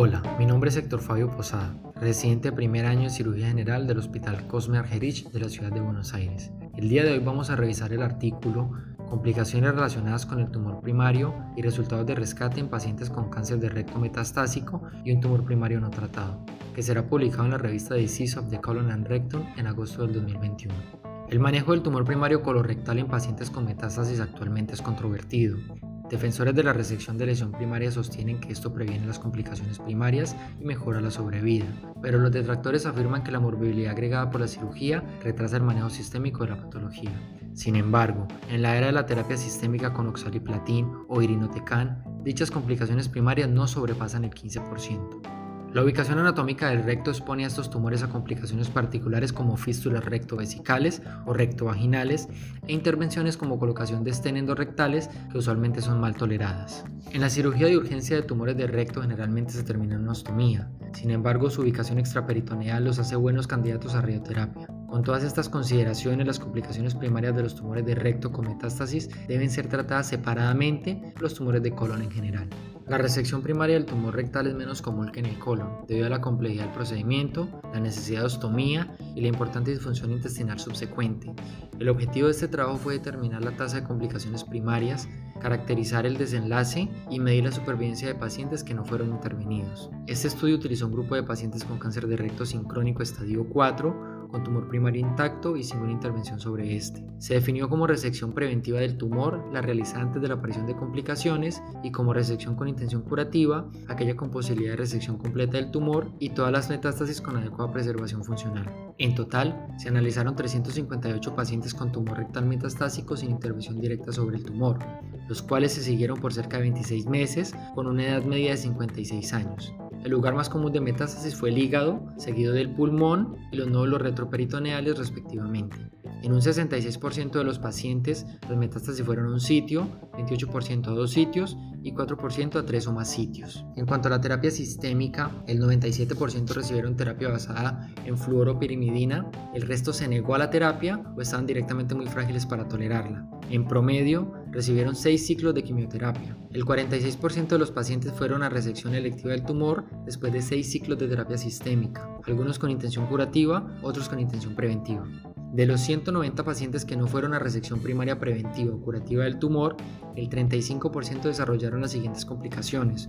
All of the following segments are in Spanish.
Hola, mi nombre es Héctor Fabio Posada, residente de primer año de cirugía general del Hospital Cosme Argerich de la ciudad de Buenos Aires. El día de hoy vamos a revisar el artículo Complicaciones relacionadas con el tumor primario y resultados de rescate en pacientes con cáncer de recto metastásico y un tumor primario no tratado, que será publicado en la revista Disease of the Colon and Rectum en agosto del 2021. El manejo del tumor primario colorectal en pacientes con metástasis actualmente es controvertido. Defensores de la resección de lesión primaria sostienen que esto previene las complicaciones primarias y mejora la sobrevida, pero los detractores afirman que la morbilidad agregada por la cirugía retrasa el manejo sistémico de la patología. Sin embargo, en la era de la terapia sistémica con oxaliplatín o irinotecan, dichas complicaciones primarias no sobrepasan el 15%. La ubicación anatómica del recto expone a estos tumores a complicaciones particulares como fístulas rectovesicales o rectovaginales e intervenciones como colocación de estén endorrectales que usualmente son mal toleradas. En la cirugía de urgencia de tumores de recto generalmente se termina en ostomía, sin embargo su ubicación extraperitoneal los hace buenos candidatos a radioterapia. Con todas estas consideraciones, las complicaciones primarias de los tumores de recto con metástasis deben ser tratadas separadamente los tumores de colon en general. La resección primaria del tumor rectal es menos común que en el colon, debido a la complejidad del procedimiento, la necesidad de ostomía y la importante disfunción intestinal subsecuente. El objetivo de este trabajo fue determinar la tasa de complicaciones primarias, caracterizar el desenlace y medir la supervivencia de pacientes que no fueron intervenidos. Este estudio utilizó un grupo de pacientes con cáncer de recto sincrónico estadio 4, con tumor primario intacto y sin una intervención sobre este. Se definió como resección preventiva del tumor la realizada antes de la aparición de complicaciones y como resección con intención curativa aquella con posibilidad de resección completa del tumor y todas las metástasis con adecuada preservación funcional. En total, se analizaron 358 pacientes con tumor rectal metastásico sin intervención directa sobre el tumor, los cuales se siguieron por cerca de 26 meses con una edad media de 56 años. El lugar más común de metástasis fue el hígado, seguido del pulmón y los nódulos retroperitoneales respectivamente. En un 66% de los pacientes, las metástasis fueron a un sitio, 28% a dos sitios y 4% a tres o más sitios. En cuanto a la terapia sistémica, el 97% recibieron terapia basada en fluoropirimidina, el resto se negó a la terapia o estaban directamente muy frágiles para tolerarla. En promedio, recibieron 6 ciclos de quimioterapia. El 46% de los pacientes fueron a resección electiva del tumor después de 6 ciclos de terapia sistémica, algunos con intención curativa, otros con intención preventiva. De los 190 pacientes que no fueron a resección primaria preventiva o curativa del tumor, el 35% desarrollaron las siguientes complicaciones.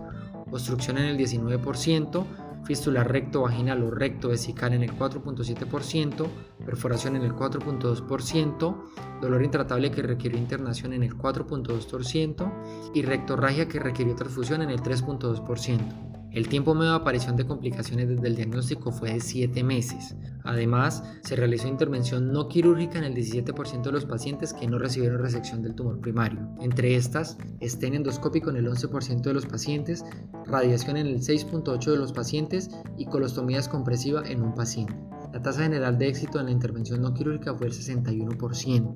Obstrucción en el 19%, fístula recto vaginal o recto vesical en el 4.7%, perforación en el 4.2%, dolor intratable que requirió internación en el 4.2% y rectorragia que requirió transfusión en el 3.2%. El tiempo medio de aparición de complicaciones desde el diagnóstico fue de 7 meses. Además, se realizó intervención no quirúrgica en el 17% de los pacientes que no recibieron resección del tumor primario. Entre estas, estén endoscópico en el 11% de los pacientes, radiación en el 6.8% de los pacientes y colostomías compresiva en un paciente. La tasa general de éxito en la intervención no quirúrgica fue el 61%.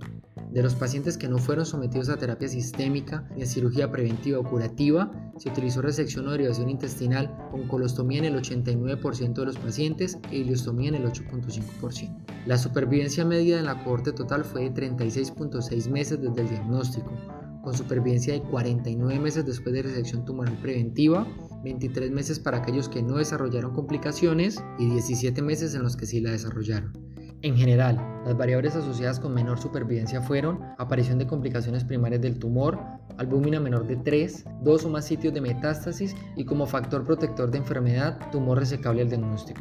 De los pacientes que no fueron sometidos a terapia sistémica ni a cirugía preventiva o curativa, se utilizó resección o derivación intestinal con colostomía en el 89% de los pacientes e ileostomía en el 8.5%. La supervivencia media en la cohorte total fue de 36.6 meses desde el diagnóstico, con supervivencia de 49 meses después de resección tumoral preventiva, 23 meses para aquellos que no desarrollaron complicaciones y 17 meses en los que sí la desarrollaron. En general, las variables asociadas con menor supervivencia fueron aparición de complicaciones primarias del tumor, albúmina menor de 3, dos o más sitios de metástasis y como factor protector de enfermedad, tumor resecable al diagnóstico.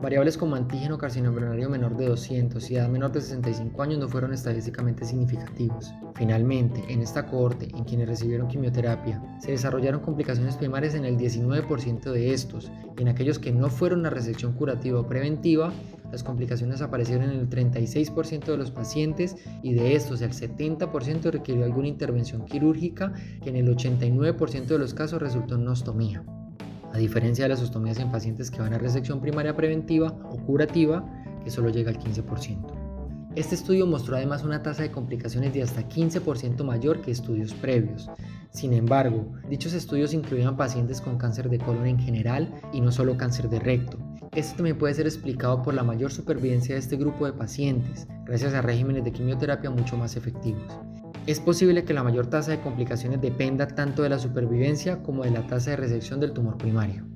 Variables como antígeno carcinoembrionario menor de 200 y edad menor de 65 años no fueron estadísticamente significativos. Finalmente, en esta cohorte, en quienes recibieron quimioterapia, se desarrollaron complicaciones primarias en el 19% de estos y en aquellos que no fueron a resección curativa o preventiva, las complicaciones aparecieron en el 36% de los pacientes y de estos el 70% requirió alguna intervención quirúrgica que en el 89% de los casos resultó en ostomía a diferencia de las ostomías en pacientes que van a resección primaria preventiva o curativa, que solo llega al 15%. Este estudio mostró además una tasa de complicaciones de hasta 15% mayor que estudios previos. Sin embargo, dichos estudios incluían pacientes con cáncer de colon en general y no solo cáncer de recto. Esto también puede ser explicado por la mayor supervivencia de este grupo de pacientes, gracias a regímenes de quimioterapia mucho más efectivos. Es posible que la mayor tasa de complicaciones dependa tanto de la supervivencia como de la tasa de resección del tumor primario.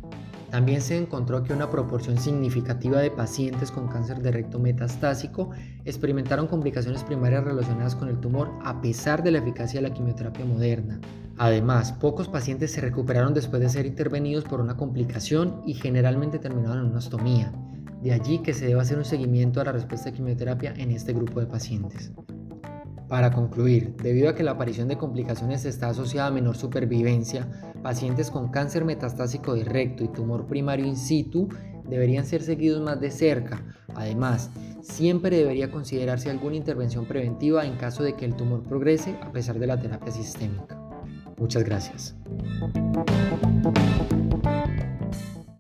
También se encontró que una proporción significativa de pacientes con cáncer de recto metastásico experimentaron complicaciones primarias relacionadas con el tumor a pesar de la eficacia de la quimioterapia moderna. Además, pocos pacientes se recuperaron después de ser intervenidos por una complicación y generalmente terminaron en una ostomía. De allí que se debe hacer un seguimiento a la respuesta de quimioterapia en este grupo de pacientes. Para concluir, debido a que la aparición de complicaciones está asociada a menor supervivencia, pacientes con cáncer metastásico de recto y tumor primario in situ deberían ser seguidos más de cerca. Además, siempre debería considerarse alguna intervención preventiva en caso de que el tumor progrese a pesar de la terapia sistémica. Muchas gracias.